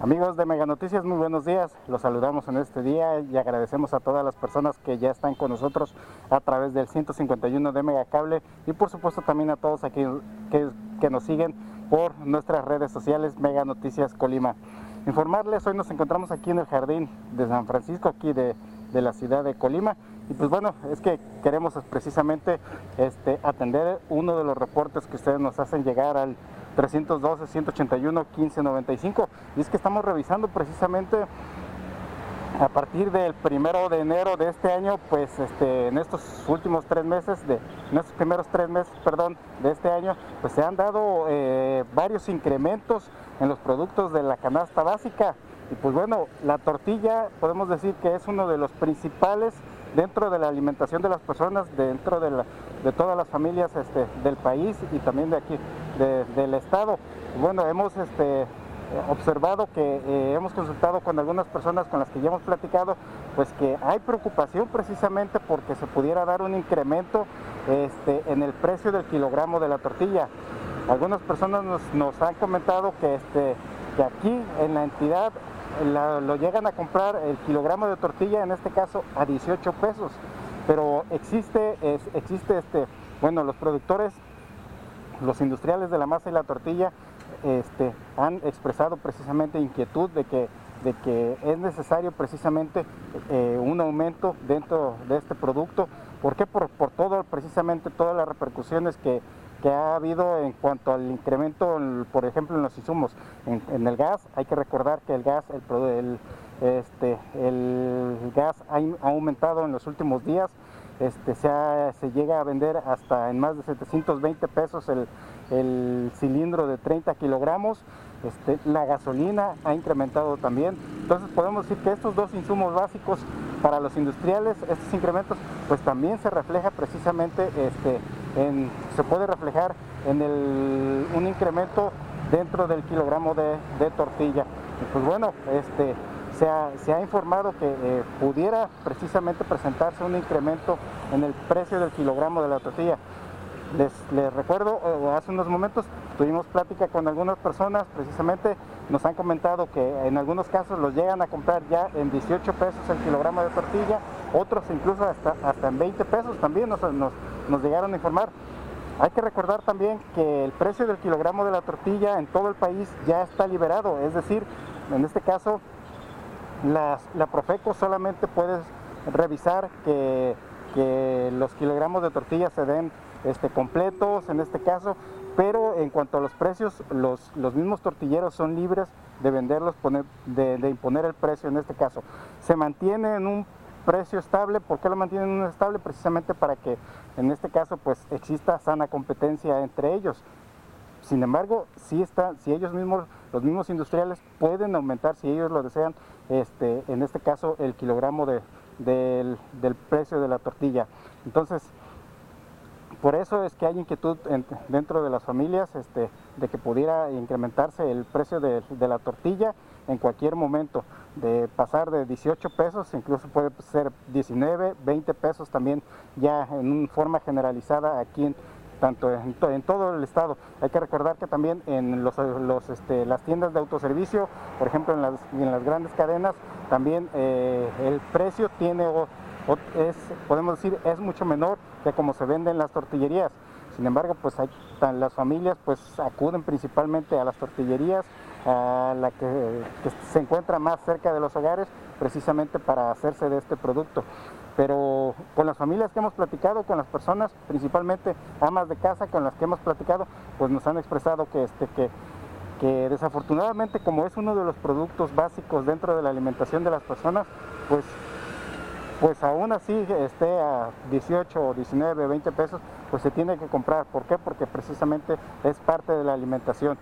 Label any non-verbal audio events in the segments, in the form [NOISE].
Amigos de Mega Noticias, muy buenos días. Los saludamos en este día y agradecemos a todas las personas que ya están con nosotros a través del 151 de Mega Cable y por supuesto también a todos aquí que, que nos siguen por nuestras redes sociales Mega Noticias Colima. Informarles, hoy nos encontramos aquí en el jardín de San Francisco, aquí de la ciudad de Colima. Y pues bueno, es que queremos precisamente este, atender uno de los reportes que ustedes nos hacen llegar al 312-181-1595. Y es que estamos revisando precisamente a partir del primero de enero de este año, pues este, en estos últimos tres meses, de, en estos primeros tres meses, perdón, de este año, pues se han dado eh, varios incrementos en los productos de la canasta básica. Y pues bueno, la tortilla podemos decir que es uno de los principales dentro de la alimentación de las personas, dentro de, todas las familias este, del país y también de aquí, de, del estado. Bueno, hemos este, observado que eh, hemos consultado con algunas personas con las que ya hemos platicado, pues que hay preocupación precisamente porque se pudiera dar un incremento este, en el precio del kilogramo de la tortilla. Algunas personas nos, han comentado que, que aquí en la entidad lo llegan a comprar el kilogramo de tortilla, en este caso a 18 pesos, pero existe, existe este, bueno, los productores los industriales de la masa y la tortilla este, han expresado precisamente inquietud de que, de que es necesario precisamente eh, un aumento dentro de este producto. ¿Por qué? Por, por todo, precisamente todas las repercusiones que, que ha habido en cuanto al incremento, en- por ejemplo, en los insumos. En, el gas, hay que recordar que el gas, el, el, este, el gas ha, aumentado en los últimos días. Este, se, se llega a vender hasta en más de 720 pesos el, el cilindro de 30 kilogramos. Este, la gasolina ha incrementado también. Entonces podemos decir que estos dos insumos básicos para los industriales, estos incrementos, pues también se refleja precisamente, este, se puede reflejar en el, un incremento dentro del kilogramo de, tortilla. Y pues bueno, este, se ha, se ha informado que eh, pudiera precisamente presentarse un incremento en el precio del kilogramo de la tortilla. Les, les recuerdo, eh, hace unos momentos tuvimos plática con algunas personas, precisamente nos han comentado que en algunos casos los llegan a comprar ya en 18 pesos el kilogramo de tortilla, otros incluso hasta, hasta en 20 pesos también nos, nos, llegaron a informar. Hay que recordar también que el precio del kilogramo de la tortilla en todo el país ya está liberado, es decir, en este caso las- la Profeco solamente puede revisar que, que los kilogramos de tortilla se den este, completos en este caso, pero en cuanto a los precios, los, los mismos tortilleros son libres de venderlos, poner- de, de imponer el precio en este caso. Se mantiene en un precio estable, ¿por qué lo mantienen estable? Precisamente para que en este caso pues exista sana competencia entre ellos. Sin embargo, sí está, si ellos mismos, los mismos industriales pueden aumentar, si ellos lo desean, este, en este caso el kilogramo de- del, del precio de la tortilla. Entonces, por eso es que hay inquietud en- dentro de las familias este, de que pudiera incrementarse el precio de la tortilla en cualquier momento, de pasar de 18 pesos, incluso puede ser 19, 20 pesos también ya en forma generalizada aquí en, tanto en, to- en todo el estado. Hay que recordar que también en los, este, las tiendas de autoservicio, por ejemplo en las, en las grandes cadenas, también eh, el precio tiene, o- o- es, podemos decir, es mucho menor que como se venden las tortillerías. Sin embargo, pues las familias pues acuden principalmente a las tortillerías, a la que, se encuentra más cerca de los hogares, precisamente para hacerse de este producto. Pero con las familias que hemos platicado, con las personas, principalmente amas de casa con las que hemos platicado, pues nos han expresado que, este, que desafortunadamente como es uno de los productos básicos dentro de la alimentación de las personas, pues pues aún así esté a 18, 19, 20 pesos, pues se tiene que comprar. ¿Por qué? Porque precisamente es parte de la alimentación.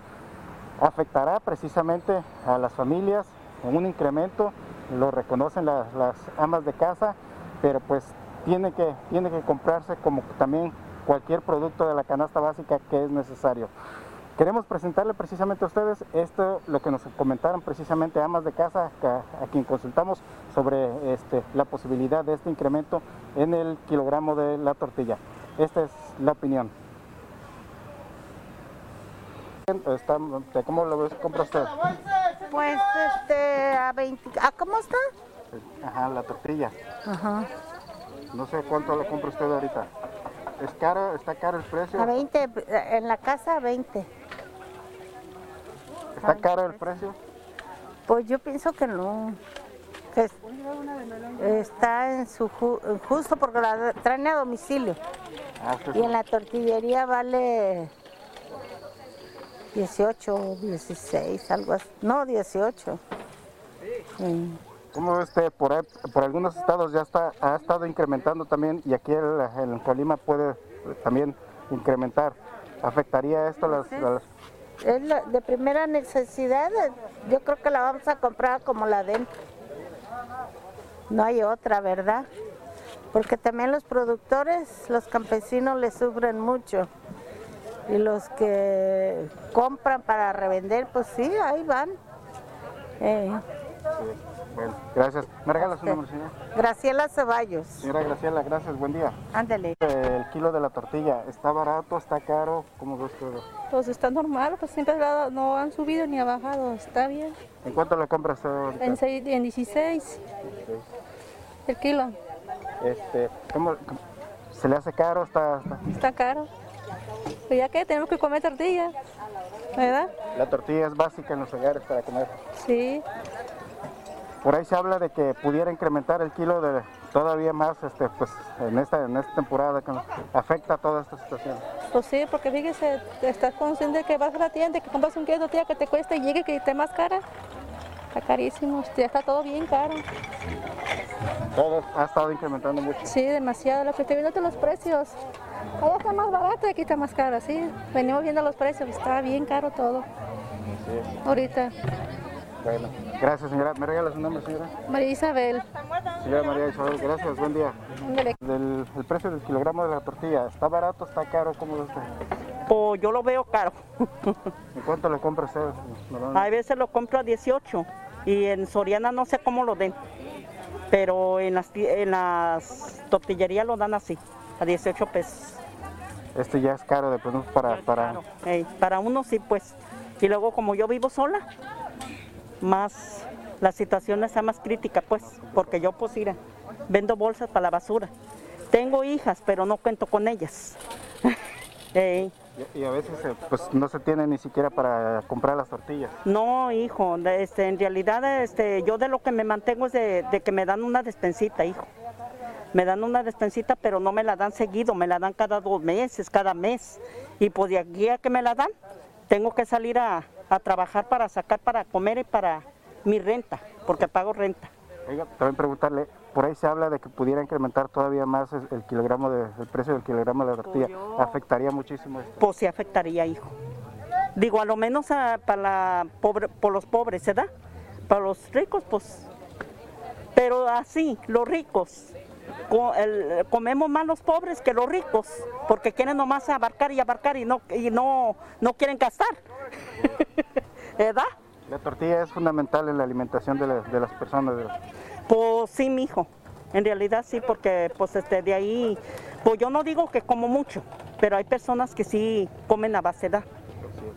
Afectará precisamente a las familias en un incremento, lo reconocen las, las amas de casa, pero pues tiene que, tiene que comprarse como también cualquier producto de la canasta básica que es necesario. Queremos presentarle precisamente a ustedes esto, lo que nos comentaron precisamente amas de casa a, quien consultamos sobre este, la posibilidad de este incremento en el kilogramo de la tortilla. Esta es la opinión. ¿Cómo lo? ¿Compra usted? Pues este, a 20, ¿a cómo está? Ajá, la tortilla. Ajá. No sé cuánto lo compra usted ahorita. ¿Es caro? ¿Está caro el precio? A 20, en la casa a 20. ¿Está caro el precio? Pues yo pienso que no. Que está en su justo porque la traen a domicilio. Ah, y en la tortillería vale 18, 16, algo así. No, 18. ¿Cómo ve usted? Por, por algunos estados ya está, ha estado incrementando también y aquí en Colima puede también incrementar. ¿Afectaría esto a las, Es de primera necesidad, yo creo que la vamos a comprar como la den. No hay otra, ¿verdad? Porque también los productores, los campesinos le sufren mucho. Y los que compran para revender, pues sí, ahí van. Eh. Bueno, gracias. ¿Me regala su nombre, señora? Graciela Ceballos. Señora Graciela, gracias, buen día. Ándale. El kilo de la tortilla, ¿está barato, está caro? ¿Cómo ves todo? Pues está normal, pues siempre no han subido ni ha bajado, está bien. ¿En cuánto lo compras usted En, 6, en 16. El kilo. Este, ¿cómo, ¿Se le hace caro? Está, está... está caro. Pues ya que tenemos que comer tortilla, ¿verdad? La tortilla es básica en los hogares para comer. Sí. Por ahí se habla de que pudiera incrementar el kilo de todavía más este, pues, en, esta, en esta temporada que afecta a toda esta situación. Pues sí, porque fíjese, estás consciente de que vas a la tienda, que compras un kilo de tortilla que te cuesta y llegue que esté más cara. Está carísimo, ya está todo bien caro. Todo ha estado incrementando mucho. Sí, demasiado. Lo que estoy viendo los precios. Allá está más barato y aquí está más caro, sí. Venimos viendo los precios, está bien caro todo. Sí. Ahorita. Bueno, gracias señora. ¿Me regala su nombre, señora? María Isabel. Señora María Isabel, gracias, buen día. Del, el precio del kilogramo de la tortilla, ¿está barato, está caro? ¿Cómo lo está? Pues yo lo veo caro. ¿Y cuánto lo compra usted? A veces lo compro a 18 y en Soriana no sé cómo lo den, pero en las, en las tortillerías lo dan así, a 18 pesos. Esto ya es caro de pronto para... Para... para uno sí, pues. Y luego como yo vivo sola, más la situación está más crítica, pues, porque yo pues ir vendo bolsas para la basura. Tengo hijas, pero no cuento con ellas. [LAUGHS] Y a veces eh, pues no se tiene ni siquiera para comprar las tortillas. No, hijo, este, en realidad este, yo de lo que me mantengo es de, que me dan una despensita, hijo. Me dan una despensita, pero no me la dan seguido, me la dan cada dos meses, cada mes. Y pues de aquí a que me la dan, tengo que salir a, a trabajar para sacar para comer y para mi renta, porque pago renta. Oiga, también preguntarle, por ahí se habla de que pudiera incrementar todavía más el, kilogramo de, el precio del kilogramo de la tortilla. ¿Afectaría muchísimo esto? Pues sí afectaría, hijo. Digo, a lo menos para la pobre, por los pobres, ¿verdad? Para los ricos, pues. Pero así, los ricos, comemos más los pobres que los ricos, porque quieren nomás abarcar y abarcar y no, y no, no quieren gastar. [LAUGHS] ¿Verdad? La tortilla es fundamental en la alimentación de, de las personas. Pues sí, mijo. En realidad sí, porque pues este, de ahí, pues yo no digo que como mucho, pero hay personas que sí comen a base de.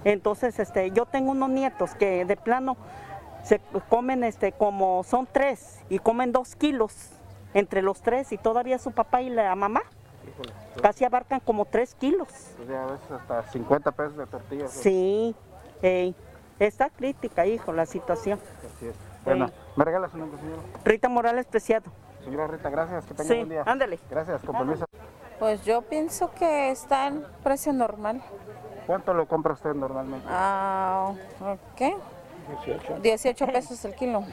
Entonces, este, yo tengo unos nietos que de plano se comen este, como son tres y comen dos kilos entre los tres y todavía su papá y la mamá. Casi abarcan como tres kilos. Pues a veces hasta 50 pesos de tortilla. Sí, está crítica, hijo, la situación. Así es. Bueno, ¿me regala su nombre, señora? Rita Morales Preciado. Señora Rita, gracias, que tenga sí, buen día. ándale. Gracias, con permiso. Pues yo pienso que está en precio normal. ¿Cuánto lo compra usted normalmente? Ah, ¿qué? 18. 18 pesos el kilo.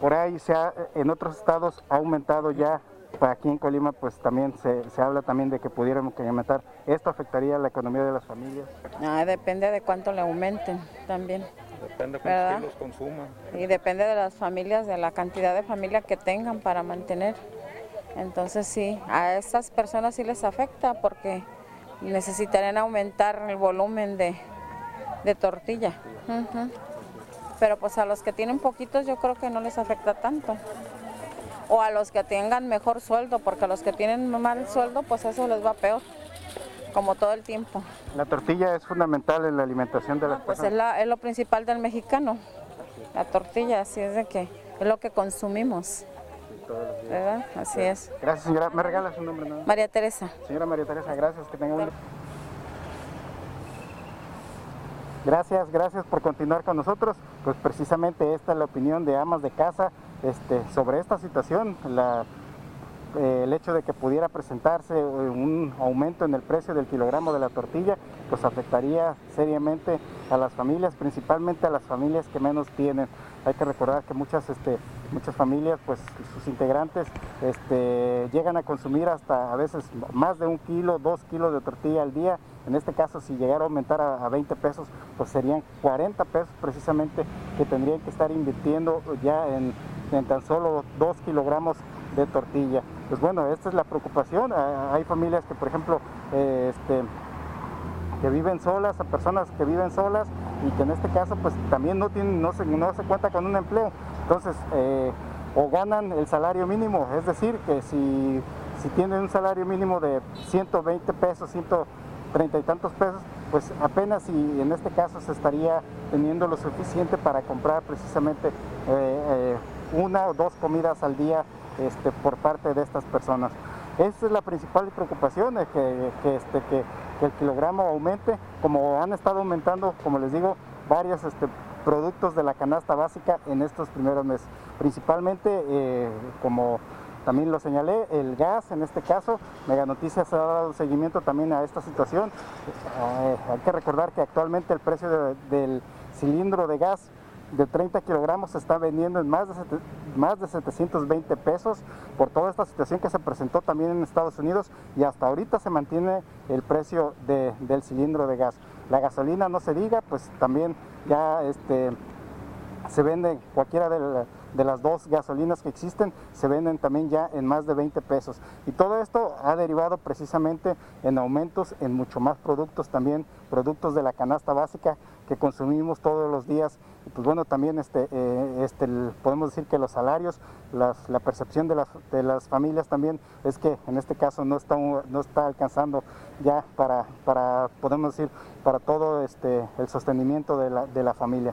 Por ahí se ha, en otros estados ha aumentado ya aquí en Colima pues también se, se habla también de que pudiéramos aumentar. ¿Esto afectaría la economía de las familias? Ah, depende de cuánto le aumenten también. Depende de kilos consuman. Y depende de las familias, de la cantidad de familia que tengan para mantener. Entonces sí, a estas personas sí les afecta porque necesitarían aumentar el volumen de, de tortilla. Ujú. Pero pues a los que tienen poquitos yo creo que no les afecta tanto. O a los que tengan mejor sueldo, porque a los que tienen mal sueldo pues eso les va peor, como todo el tiempo. La tortilla es fundamental en la alimentación de las Pues es, la- es lo principal del mexicano, la tortilla, así es de que es lo que consumimos, ¿verdad? Así es. Gracias señora, me regala su nombre. ¿no? María Teresa. Señora María Teresa, gracias, que tenga un... Gracias, gracias por continuar con nosotros. Pues precisamente esta es la opinión de amas de casa este, sobre esta situación, eh, el hecho de que pudiera presentarse eh, un aumento en el precio del kilogramo de la tortilla, pues afectaría seriamente a las familias, principalmente a las familias que menos tienen. Hay que recordar que muchas, este, muchas familias, pues sus integrantes este, llegan a consumir hasta a veces más de un kilo, dos kilos de tortilla al día. En este caso, si llegara a aumentar a, a 20 pesos, pues serían 40 pesos precisamente que tendrían que estar invirtiendo ya en, tan solo dos kilogramos de tortilla. Pues bueno, esta es la preocupación. Ah, Hay familias que, por ejemplo, eh, este, que viven solas, a personas que viven solas y que en este caso pues también no tienen, no se, no se cuenta con un empleo. Entonces, eh, o ganan el salario mínimo, es decir, que si, si tienen un salario mínimo de 120 pesos, 130 y tantos pesos, pues apenas si en este caso se estaría teniendo lo suficiente para comprar precisamente eh, eh, una o dos comidas al día este, por parte de estas personas. Esa es la principal preocupación, que, que, este, que, que el kilogramo aumente, como han estado aumentando, como les digo, varios este, productos de la canasta básica en estos primeros meses. Principalmente, eh, como también lo señalé, el gas en este caso, Mega Noticias ha dado seguimiento también a esta situación. Eh, hay que recordar que actualmente el precio de- del cilindro de gas de 30 kilogramos se está vendiendo en más de, más de 720 pesos por toda esta situación que se presentó también en Estados Unidos y hasta ahorita se mantiene el precio de- del cilindro de gas. La gasolina no se diga, pues también ya este, se vende cualquiera de, la- de las dos gasolinas que existen, se venden también ya en más de 20 pesos. Y todo esto ha derivado precisamente en aumentos en mucho más productos también, productos de la canasta básica que consumimos todos los días. Y pues bueno, también este, eh, este, podemos decir que los salarios, las- la percepción de las, de las familias también es que en este caso no está, no está alcanzando ya para, para, podemos decir, para todo este, el sostenimiento de la, de la familia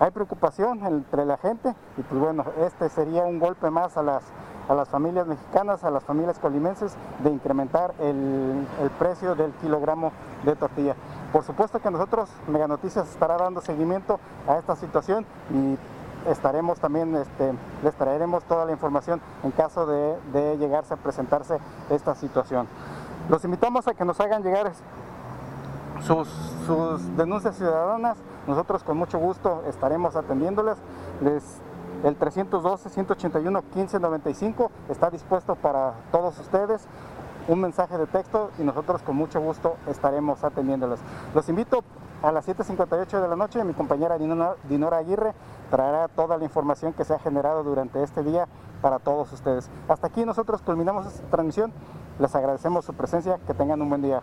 hay preocupación entre la gente y pues bueno, este sería un golpe más a las, a las familias mexicanas, a las familias colimenses de incrementar el, el precio del kilogramo de tortilla. Por supuesto que nosotros, Mega Noticias, estará dando seguimiento a esta situación y estaremos también, este, les traeremos toda la información en caso de, de llegarse a presentarse esta situación. Los invitamos a que nos hagan llegar sus, denuncias ciudadanas. Nosotros con mucho gusto estaremos atendiéndolas. Les, el 312-181-1595 está dispuesto para todos ustedes. Un mensaje de texto y nosotros con mucho gusto estaremos atendiéndolas. Los invito a las 7.58 de la noche. Mi compañera Dinora Aguirre traerá toda la información que se ha generado durante este día para todos ustedes. Hasta aquí nosotros culminamos esta transmisión. Les agradecemos su presencia. Que tengan un buen día.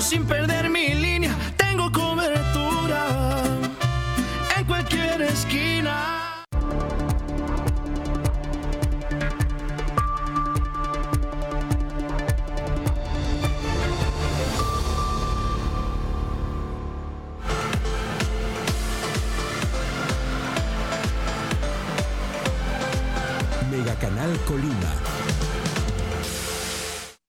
sin perder mi línea. Tengo cobertura en cualquier esquina. Mega Canal Colima.